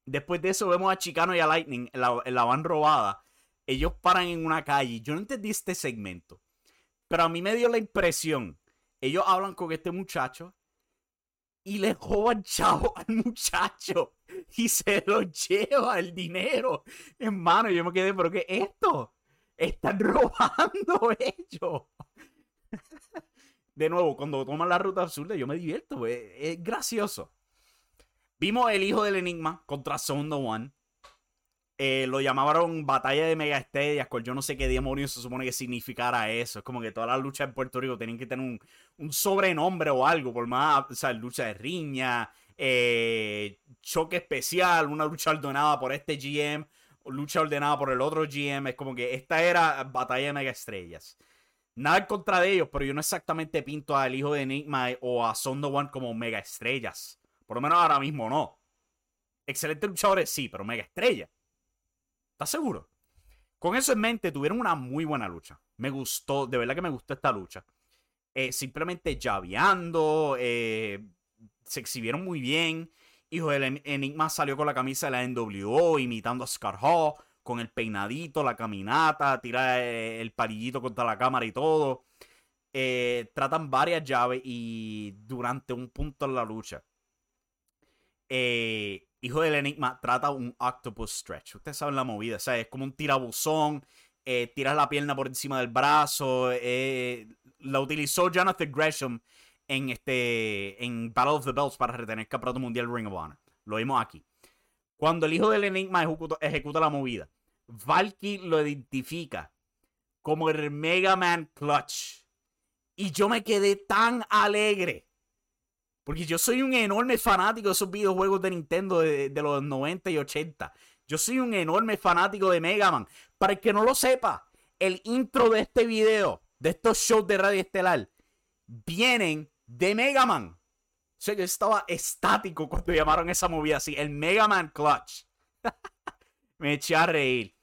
A: Después de eso vemos a Chicano y a Lightning en la, van robada. Ellos paran en una calle. Yo no entendí este segmento. Pero a mí me dio la impresión. Ellos hablan con este muchacho. Y le roban chavo al muchacho. Y se lo lleva el dinero. Hermano, yo me quedé, ¿pero qué es esto? Están robando ellos. De nuevo, cuando toman la ruta absurda, yo me divierto. Es, es gracioso. Vimos el hijo del enigma contra Sound One. Eh, lo llamaron batalla de mega estrellas, con yo no sé qué demonios se supone que significara eso. Es como que todas las luchas en Puerto Rico tienen que tener un, sobrenombre o algo, por más, o sea, lucha de riña, eh, choque especial, una lucha ordenada por este GM, lucha ordenada por el otro GM. Es como que esta era batalla de mega estrellas. Nada en contra de ellos, pero yo no exactamente pinto al hijo de Enigma o a Sondo One como mega estrellas. Por lo menos ahora mismo no. Excelentes luchadores, sí, pero mega estrella. ¿Estás seguro? Con eso en mente, tuvieron una muy buena lucha. Me gustó, de verdad que me gustó esta lucha. Eh, simplemente llaveando, eh, se exhibieron muy bien. Hijo del Enigma salió con la camisa de la NWO, imitando a Scar Hall, con el peinadito, la caminata, tira eh, el palillito contra la cámara y todo. tratan varias llaves y durante un punto en la lucha eh, Hijo del Enigma trata un octopus stretch. Ustedes saben la movida, o sea, es como un tirabuzón, eh, tiras la pierna por encima del brazo. Eh, la utilizó Jonathan Gresham en, este, en Battle of the Belts para retener el campeonato mundial Ring of Honor. Lo vimos aquí. Cuando el hijo del Enigma ejecuta, ejecuta la movida, Valky lo identifica como el Mega Man Clutch. Y yo me quedé tan alegre porque yo soy un enorme fanático de esos videojuegos de Nintendo de, los 90 y 80. Yo soy un enorme fanático de Mega Man. Para el que no lo sepa, el intro de este video, de estos shows de Radio Estelar, vienen de Mega Man. O sea, yo estaba estático cuando llamaron esa movida así, el Mega Man Clutch. Me eché a reír.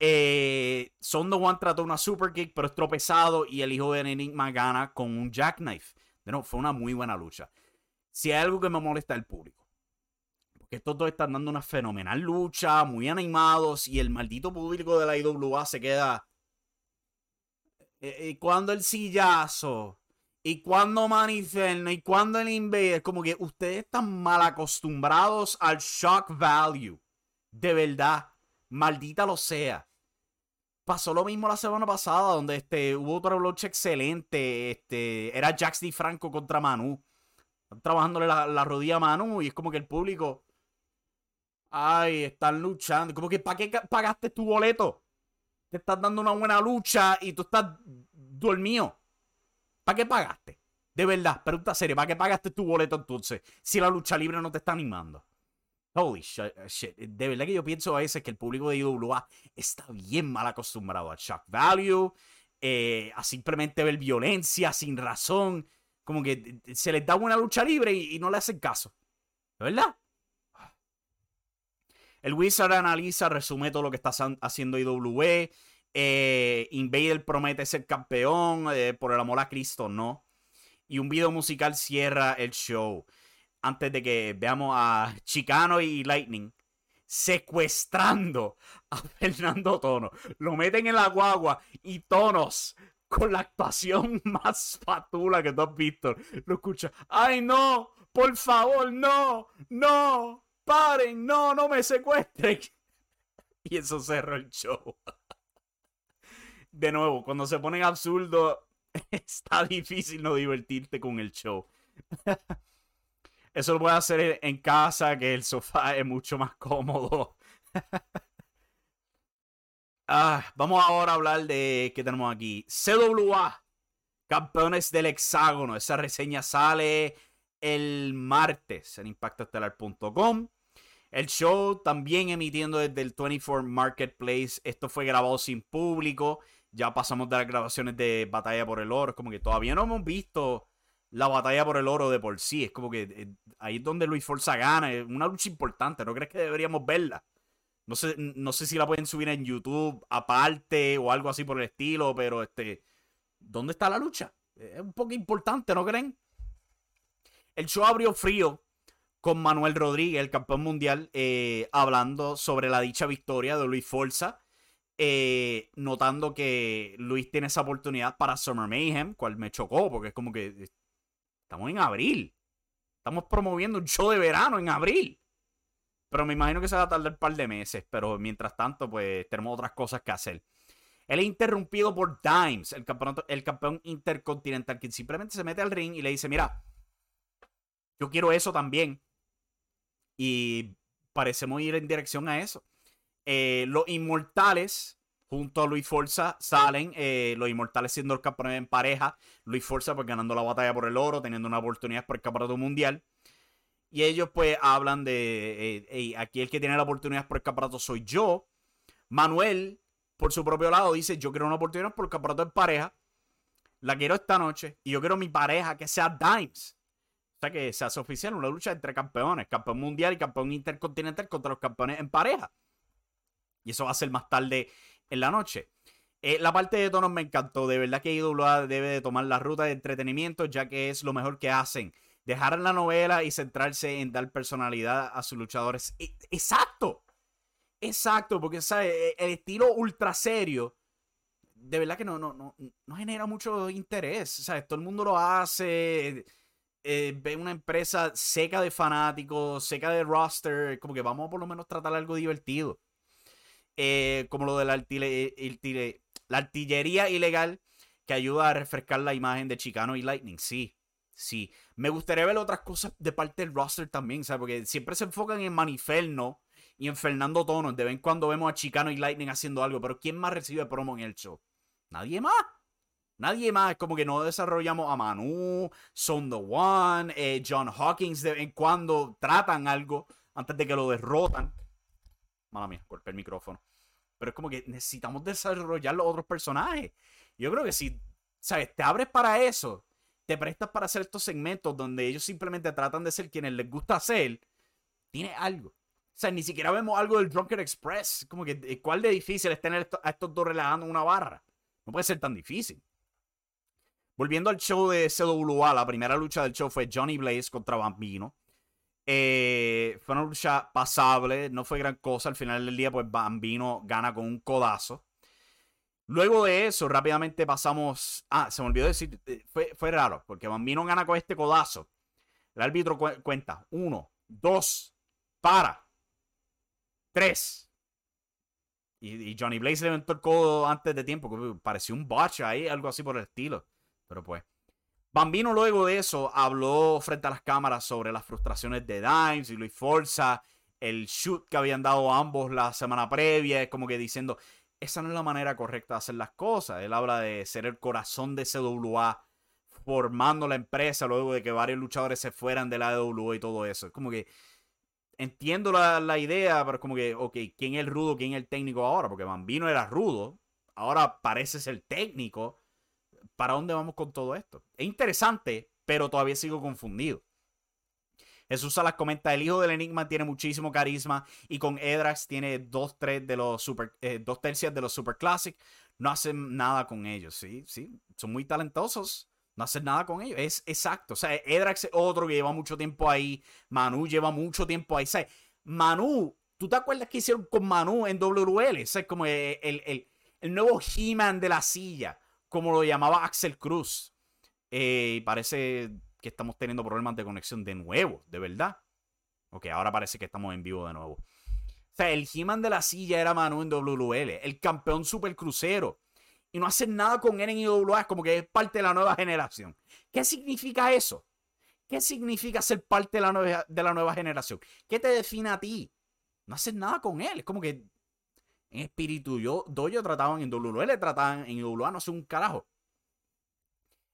A: Eh, Sondo One trató una super kick, pero es tropezado y el hijo de Enigma gana con un jackknife. De nuevo, fue una muy buena lucha si hay algo que me molesta el público. Porque estos dos están dando una fenomenal lucha, muy animados, y el maldito público de la IWA se queda. ¿Y eh, eh, cuando el sillazo? ¿Y cuando Maniferno? ¿Y cuando el Invader? Como que ustedes están mal acostumbrados al shock value. De verdad. Maldita lo sea. Pasó lo mismo la semana pasada, donde este, hubo otra lucha excelente. Este, era Jax D. Franco contra Manu trabajándole la, rodilla a Manu y es como que el público. Ay, están luchando. Como que ¿para qué pagaste tu boleto? Te estás dando una buena lucha y tú estás dormido. ¿Para qué pagaste? De verdad, pregunta seria, ¿para qué pagaste tu boleto entonces? Si la lucha libre no te está animando. Holy shit. De verdad que yo pienso a veces que el público de IWA está bien mal acostumbrado al shock value, eh, a simplemente ver violencia sin razón como que se les da una lucha libre y, no le hacen caso. ¿Verdad? El Wizard analiza, resume todo lo que está haciendo IWE. Eh, Invader promete ser campeón. Eh, por el amor a Cristo, no. Y un video musical cierra el show. Antes de que veamos a Chicano y Lightning secuestrando a Fernando Tono. Lo meten en la guagua y Tonos con la actuación más fatula que tú has visto. Lo escucha. ¡Ay, no! ¡Por favor, no! ¡No! ¡Paren! ¡No! ¡No me secuestren! Y eso cerró el show. De nuevo, cuando se ponen absurdo, está difícil no divertirte con el show. Eso lo puedes hacer en casa, que el sofá es mucho más cómodo. Ah, vamos ahora a hablar de qué tenemos aquí. CWA, campeones del hexágono. Esa reseña sale el martes en impactoestelar.com. El show también emitiendo desde el 24 Marketplace. Esto fue grabado sin público. Ya pasamos de las grabaciones de Batalla por el Oro. Como que todavía no hemos visto la batalla por el oro de por sí. Es como que eh, ahí es donde Luis Forza gana. Es una lucha importante. ¿No crees que deberíamos verla? No sé, no sé si la pueden subir en YouTube aparte o algo así por el estilo, pero este. ¿Dónde está la lucha? Es un poco importante, ¿no creen? El show abrió frío con Manuel Rodríguez, el campeón mundial, eh, hablando sobre la dicha victoria de Luis Forza. Eh, notando que Luis tiene esa oportunidad para Summer Mayhem, cual me chocó, porque es como que eh, estamos en abril. Estamos promoviendo un show de verano en abril. Pero me imagino que se va a tardar un par de meses. Pero mientras tanto, pues tenemos otras cosas que hacer. Él es interrumpido por Dimes, el, el campeón intercontinental, que simplemente se mete al ring y le dice, mira, yo quiero eso también. Y parecemos ir en dirección a eso. Eh, los inmortales, junto a Luis Forza, salen. eh, los inmortales siendo el campeón en pareja. Luis Forza, pues ganando la batalla por el oro, teniendo una oportunidad por el campeonato mundial. Y ellos, pues, hablan de. eh, "Ey, aquí el que tiene la oportunidad por el campeonato soy yo. Manuel, por su propio lado, dice: Yo quiero una oportunidad por el campeonato en pareja. La quiero esta noche. Y yo quiero mi pareja que sea Dimes. O sea, que se hace oficial una lucha entre campeones: campeón mundial y campeón intercontinental contra los campeones en pareja. Y eso va a ser más tarde en la noche. Eh, la parte de tonos me encantó. De verdad que IWA debe de tomar la ruta de entretenimiento, ya que es lo mejor que hacen. Dejar la novela y centrarse en dar personalidad a sus luchadores. E- Exacto. Exacto, porque ¿sabes? E- el estilo ultra serio, de verdad que no, no, no, no genera mucho interés. ¿sabes? Todo el mundo lo hace. eh, ve una empresa seca de fanáticos, seca de roster. Como que vamos a por lo menos tratar algo divertido. Eh, como lo de la, artile- la artillería ilegal que ayuda a refrescar la imagen de Chicano y Lightning. Sí, sí. Me gustaría ver otras cosas de parte del roster también, ¿sabes? Porque siempre se enfocan en Maniferno y en Fernando Tonos. De vez en cuando vemos a Chicano y Lightning haciendo algo, pero ¿quién más recibe promo en el show? Nadie más. Nadie más. Es como que no desarrollamos a Manu, Son the One, eh, John Hawkins de vez en cuando tratan algo antes de que lo derrotan. Mala mía, golpeé el micrófono. Pero es como que necesitamos desarrollar los otros personajes. Yo creo que si, ¿sabes? Te abres para eso, te prestas para hacer estos segmentos donde ellos simplemente tratan de ser quienes les gusta ser, tiene algo. O sea, ni siquiera vemos algo del Drunken Express. Como que, eh, ¿cuál de difícil es tener a estos dos relajando una barra? No puede ser tan difícil. Volviendo al show de CWA, la primera lucha del show fue Johnny Blaze contra Bambino. Eh, fue una lucha pasable, no fue gran cosa. Al final del día, pues Bambino gana con un codazo. Luego de eso, rápidamente pasamos. Ah, se me olvidó decir. eh, Fue, fue raro, porque Bambino gana con este codazo. El árbitro cu- cuenta: uno, dos, para, tres. Y, Johnny Blaze levantó el codo antes de tiempo, que pareció un botch ahí, algo así por el estilo. Pero pues. Bambino luego de eso habló frente a las cámaras sobre las frustraciones de Dimes y Luis Forza, el shoot que habían dado ambos la semana previa, como que diciendo, esa no es la manera correcta de hacer las cosas. Él habla de ser el corazón de CWA, formando la empresa luego de que varios luchadores se fueran de la AWA y todo eso. Es como que entiendo la, la idea, pero es como que, ok, ¿quién es el rudo, quién es el técnico ahora? Porque Bambino era rudo, ahora parece ser técnico. ¿Para dónde vamos con todo esto? Es interesante, pero todavía sigo confundido. Jesús Salas comenta, el hijo del Enigma tiene muchísimo carisma y con Edrax tiene dos, tres de los super, eh, dos tercias de los Super Classic. No hacen nada con ellos, sí, sí. Son muy talentosos. No hacen nada con ellos. Es exacto. O sea, Edrax es otro que lleva mucho tiempo ahí. Manu lleva mucho tiempo ahí. Manu, ¿tú te acuerdas que hicieron con Manu en WL? O sea, es como el, el, el, el nuevo He-Man de la silla, como lo llamaba Axel Cruz. Eh, parece que estamos teniendo problemas de conexión de nuevo, de verdad. Ok, ahora parece que estamos en vivo de nuevo. O sea, el He-Man de la silla era Manu en WL, el campeón super crucero. Y no hacen nada con él en IWA, es como que es parte de la nueva generación. ¿Qué significa eso? ¿Qué significa ser parte de la nueva, de la nueva generación? ¿Qué te define a ti? No hacen nada con él. Es como que en espíritu yo, Doyo trataban en WL, trataban en IWA, no sé un carajo.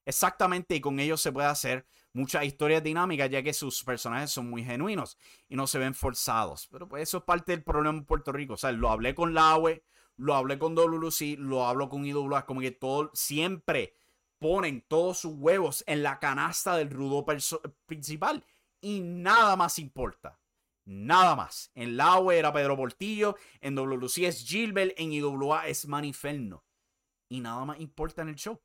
A: Exactamente, y con ellos se puede hacer muchas historias dinámicas, ya que sus personajes son muy genuinos y no se ven forzados. Pero pues eso es parte del problema en Puerto Rico. O sea, lo hablé con Laue, lo hablé con WC, lo hablo con IWA, como que todo, siempre ponen todos sus huevos en la canasta del rudo principal y nada más importa. Nada más. En Laue era Pedro Portillo, en WC es Gilbert, en IWA es Maniferno. Y nada más importa en el show.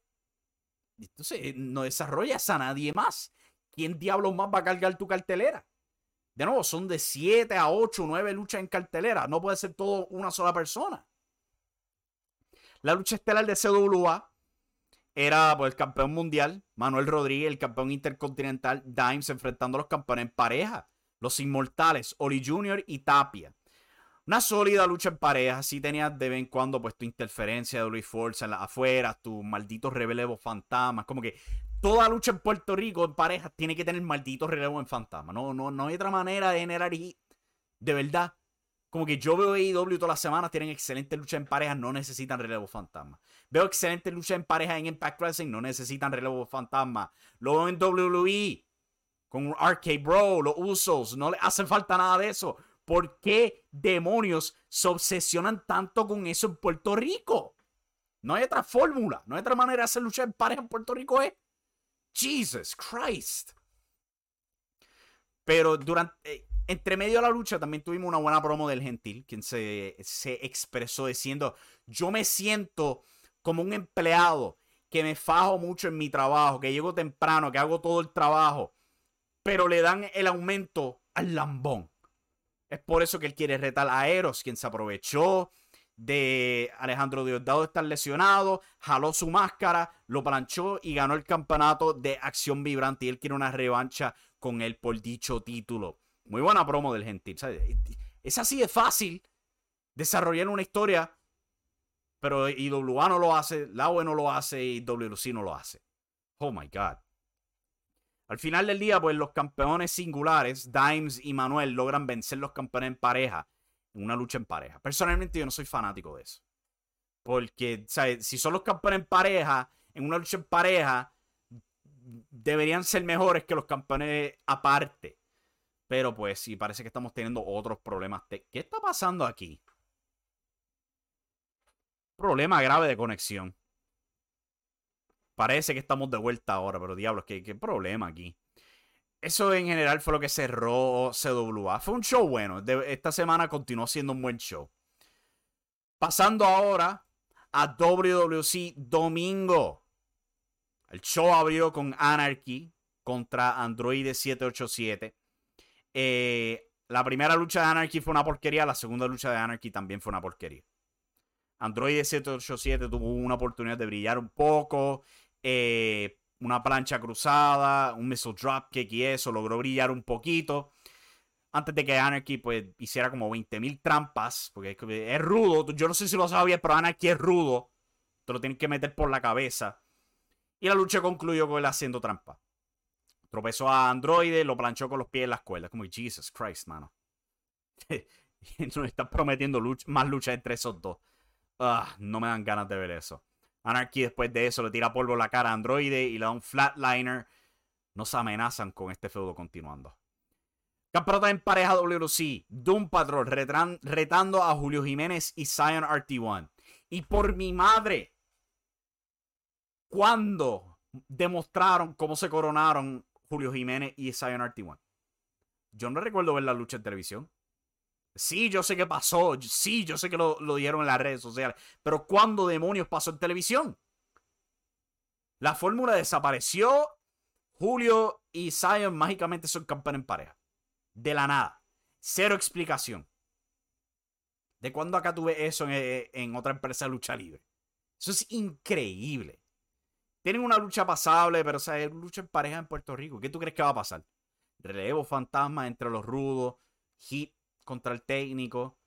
A: Entonces, eh, no desarrollas a nadie más. ¿Quién diablos más va a cargar tu cartelera? De nuevo, son de 7 a 8, 9 luchas en cartelera. No puede ser todo una sola persona. La lucha estelar de CWA era por el campeón mundial, Manuel Rodríguez, el campeón intercontinental, Dimes enfrentando a los campeones en pareja, los inmortales, Oli Jr. y Tapia. Una sólida lucha en pareja. Sí tenías de vez en cuando pues tu interferencia de Luis Forza en las afueras, tus malditos relevos fantasmas. Como que toda lucha en Puerto Rico en pareja tiene que tener malditos relevos en fantasma. No, no, no hay otra manera de generar hit. De verdad. Como que yo veo AEW todas las semanas, tienen excelentes luchas en pareja, no necesitan relevo fantasma. Veo excelentes luchas en pareja en Impact Wrestling, no necesitan relevo fantasma. Lo veo en WWE, con Arcade Bro, los Usos, no le hace falta nada de eso. ¿Por qué demonios se obsesionan tanto con eso en Puerto Rico? No hay otra fórmula, no hay otra manera de hacer lucha en pareja en Puerto Rico, ¿eh? Jesus Christ. Pero durante, eh, entre medio de la lucha también tuvimos una buena promo del Gentil, quien se, se expresó diciendo, yo me siento como un empleado que me fajo mucho en mi trabajo, que llego temprano, que hago todo el trabajo, pero le dan el aumento al lambón. Es por eso que él quiere retar a Eros, quien se aprovechó de Alejandro Diosdado estar lesionado, jaló su máscara, lo planchó y ganó el campeonato de acción vibrante. Y él quiere una revancha con él por dicho título. Muy buena promo del gentil. Es así de fácil desarrollar una historia, pero IWA no lo hace, la no lo hace y WLC no lo hace. Oh my God. Al final del día, pues los campeones singulares, Dimes y Manuel, logran vencer los campeones en pareja en una lucha en pareja. Personalmente yo no soy fanático de eso. Porque, ¿sabes? Si son los campeones en pareja, en una lucha en pareja, deberían ser mejores que los campeones aparte. Pero pues sí, parece que estamos teniendo otros problemas. ¿Qué está pasando aquí? Problema grave de conexión. Parece que estamos de vuelta ahora, pero diablos, ¿qué, qué problema aquí? eso en general fue lo que cerró CWA. Fue un show bueno. esta semana continuó siendo un buen show. Pasando ahora a WWC domingo. El show abrió con Anarchy contra Android 787. Eh, la primera lucha de Anarchy fue una porquería. La segunda lucha de Anarchy también fue una porquería. Android 787 tuvo una oportunidad de brillar un poco. Eh, una plancha cruzada, un missile dropkick y eso, logró brillar un poquito. Antes de que Anarchy pues hiciera como 20.000 trampas, porque es, rudo, yo no sé si lo sabía, pero Anarchy es rudo, te lo tienes que meter por la cabeza. Y la lucha concluyó con él haciendo trampa. Tropezó a Android, lo planchó con los pies en la escuela. Como, Jesus Christ, mano. Nos están prometiendo más lucha entre esos dos. Ah, no me dan ganas de ver eso. Anarchy después de eso le tira polvo la cara a Android y le da un flatliner. No se amenazan con este feudo continuando. Campeonato en pareja WC. Doom Patrol retando a Julio Jiménez y Zion RT1. Y por mi madre, ¿cuándo demostraron cómo se coronaron Julio Jiménez y Zion RT1? Yo no recuerdo ver la lucha en televisión. Sí, yo sé que pasó. Sí, yo sé que lo, dieron en las redes sociales. Pero ¿cuándo demonios pasó en televisión? La fórmula desapareció. Julio y Zion mágicamente son campeones en pareja. De la nada. Cero explicación. ¿De cuándo acá tuve eso en, otra empresa de lucha libre? Eso es increíble. Tienen una lucha pasable, pero o sea, lucha en pareja en Puerto Rico. ¿Qué tú crees que va a pasar? Relevo fantasma entre los rudos, hit contra el técnico,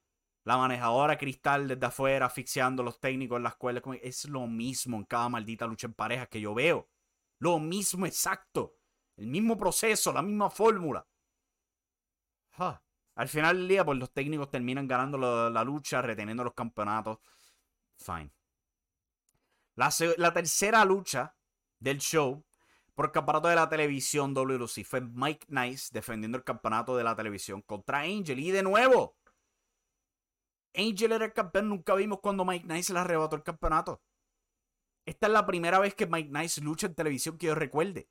A: la manejadora cristal desde afuera asfixiando a los técnicos en la escuela. Es lo mismo en cada maldita lucha en pareja que yo veo. Lo mismo exacto. El mismo proceso, la misma fórmula. Al final del día, pues los técnicos terminan ganando la, lucha, reteniendo los campeonatos. Fine. La, la tercera lucha del show por el campeonato de la televisión WLC. Fue Mike Nice defendiendo el campeonato de la televisión contra Angel. Y de nuevo, Angel era el campeón. Nunca vimos cuando Mike Nice le arrebató el campeonato. Esta es la primera vez que Mike Nice lucha en televisión que yo recuerde.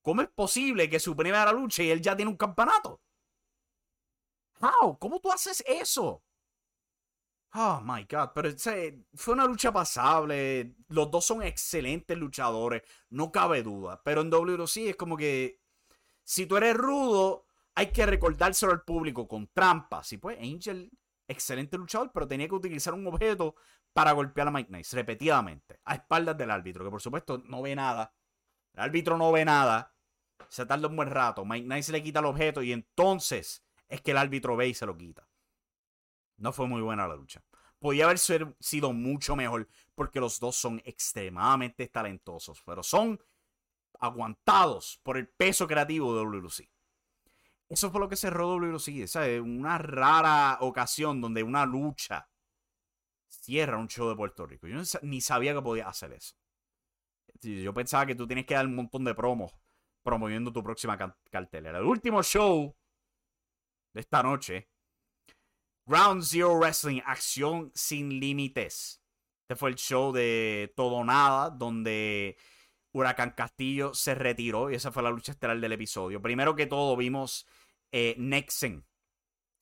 A: ¿Cómo es posible que su primera lucha y él ya tiene un campeonato? How? ¿Cómo tú haces eso? Oh my God, pero fue una lucha pasable. Los dos son excelentes luchadores, no cabe duda. Pero en WC es como que si tú eres rudo, hay que recordárselo al público con trampas. Y pues Angel, excelente luchador, pero tenía que utilizar un objeto para golpear a Mike Nice repetidamente, a espaldas del árbitro, que por supuesto no ve nada. El árbitro no ve nada. Se tarda un buen rato. Mike Nice le quita el objeto y entonces es que el árbitro ve y se lo quita. No fue muy buena la lucha. Podía haber sido mucho mejor porque los dos son extremadamente talentosos, pero son aguantados por el peso creativo de WLC. Eso fue lo que cerró WWE, ¿sabes? Una rara ocasión donde una lucha cierra un show de Puerto Rico. Yo ni sabía que podía hacer eso. Yo pensaba que tú tienes que dar un montón de promos promoviendo tu próxima cartelera. El último show de esta noche, Ground Zero Wrestling, Acción sin Límites. Este fue el show de Todo Nada, donde Huracán Castillo se retiró y esa fue la lucha estelar del episodio. Primero que todo vimos eh, Nexen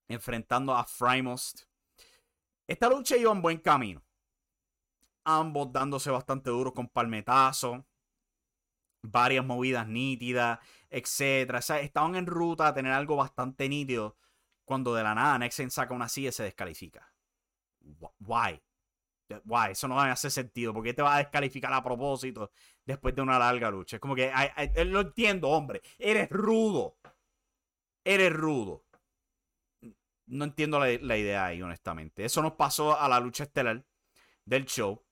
A: enfrentando a Frymost. Esta lucha iba en buen camino. Ambos dándose bastante duro con palmetazo. Varias movidas nítidas, etc. estaban en ruta a tener algo bastante nítido. Cuando de la nada Nexen saca una silla y se descalifica. Why? Why? Eso no va a hacer sentido. ¿Por qué te va a descalificar a propósito después de una larga lucha? Es como que lo entiendo, hombre. Eres rudo. Eres rudo. No entiendo la, la, idea ahí, honestamente. Eso nos pasó a la lucha estelar del show.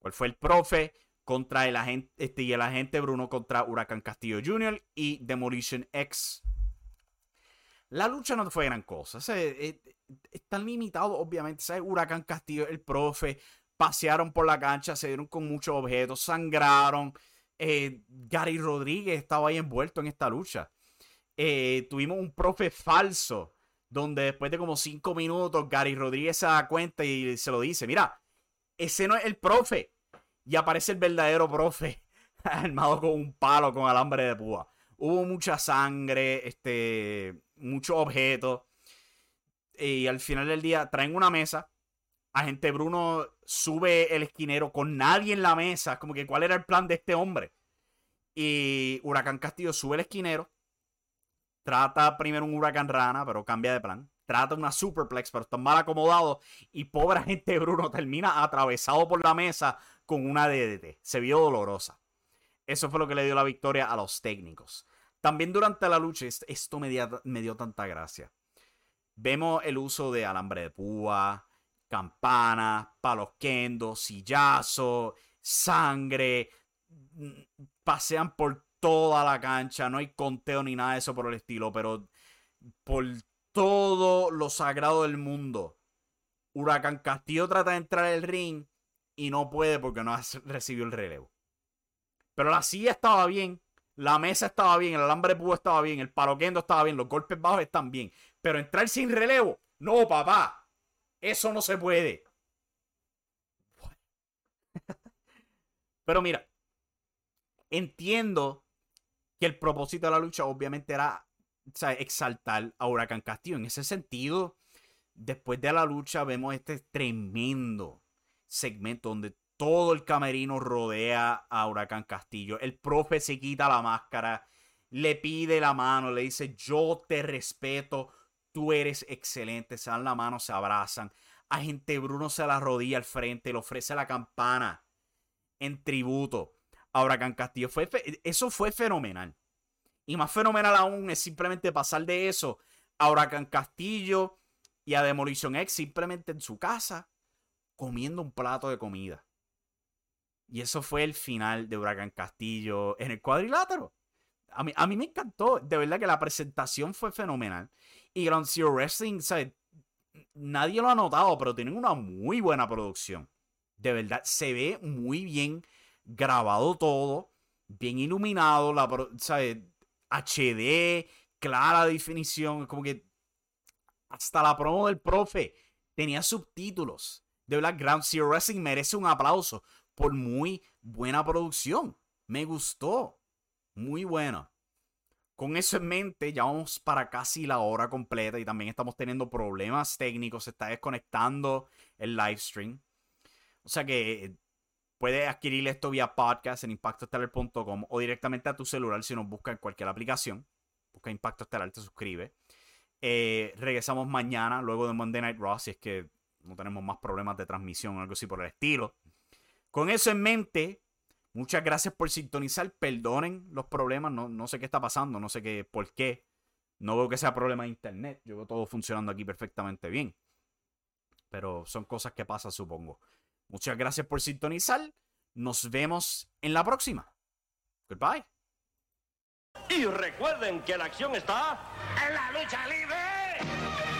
A: ¿Cuál fue el profe contra el agente, este, y el agente Bruno contra Huracán Castillo Jr. y Demolition X. La lucha no fue gran cosa. Eh, están limitados, obviamente. ¿sabes? Huracán Castillo, el profe, pasearon por la cancha, se dieron con muchos objetos, sangraron. Eh, Gary Rodríguez estaba ahí envuelto en esta lucha. Eh, tuvimos un profe falso, donde después de como cinco minutos, Gary Rodríguez se da cuenta y se lo dice: Mira, ese no es el profe. Y aparece el verdadero profe, armado con un palo con alambre de púa. Hubo mucha sangre, este, muchos objetos. Y al final del día traen una mesa. Agente Bruno sube el esquinero con nadie en la mesa. Como que cuál era el plan de este hombre. Y Huracán Castillo sube el esquinero. Trata primero un huracán rana, pero cambia de plan. Trata una superplex, pero está mal acomodado. Y pobre agente Bruno termina atravesado por la mesa con una DDT. Se vio dolorosa. Eso fue lo que le dio la victoria a los técnicos. También durante la lucha, esto me dio, tanta gracia. Vemos el uso de alambre de púa, campana, palos kendo, sillazo, sangre. Pasean por toda la cancha. No hay conteo ni nada de eso por el estilo, pero por todo lo sagrado del mundo. Huracán Castillo trata de entrar al ring y no puede porque no recibió el relevo. Pero la silla estaba bien, la mesa estaba bien, el alambre de estaba bien, el paroquendo estaba bien, los golpes bajos están bien. Pero entrar sin relevo, no, papá. Eso no se puede. Pero mira, entiendo que el propósito de la lucha obviamente era exaltar a Huracán Castillo. En ese sentido, después de la lucha vemos este tremendo segmento donde todo el camerino rodea a Huracán Castillo. El profe se quita la máscara, le pide la mano, le dice, yo te respeto, tú eres excelente. Se dan la mano, se abrazan. Agente Bruno se la rodilla al frente, le ofrece la campana en tributo a Huracán Castillo. Fue eso fue fenomenal. Y más fenomenal aún es simplemente pasar de eso a Huracán Castillo y a Demolition X simplemente en su casa comiendo un plato de comida. Y eso fue el final de Huracán Castillo en el cuadrilátero. A mí, a mí me encantó. De verdad que la presentación fue fenomenal. Y Ground Zero Wrestling, ¿sabes? Nadie lo ha notado, pero tienen una muy buena producción. De verdad, se ve muy bien grabado todo. Bien iluminado. La, ¿sabes? HD, clara definición. Como que hasta la promo del profe tenía subtítulos de verdad, Ground Zero Wrestling merece un aplauso por muy buena producción. Me gustó. Muy buena. Con eso en mente, ya vamos para casi la hora completa y también estamos teniendo problemas técnicos. Se está desconectando el live stream. O sea que eh, puedes adquirir esto vía podcast en impactoestelar.com o directamente a tu celular si nos busca en cualquier aplicación. Busca Impacto Estelar, te suscribe. Eh, regresamos mañana, luego de Monday Night Raw, si es que no tenemos más problemas de transmisión o algo así por el estilo. Con eso en mente, muchas gracias por sintonizar. Perdonen los problemas, no, no sé qué está pasando, no sé qué, por qué. No veo que sea problema de internet, yo veo todo funcionando aquí perfectamente bien. Pero son cosas que pasan, supongo. Muchas gracias por sintonizar. Nos vemos en la próxima. Goodbye.
C: Y recuerden que la acción está en la lucha libre.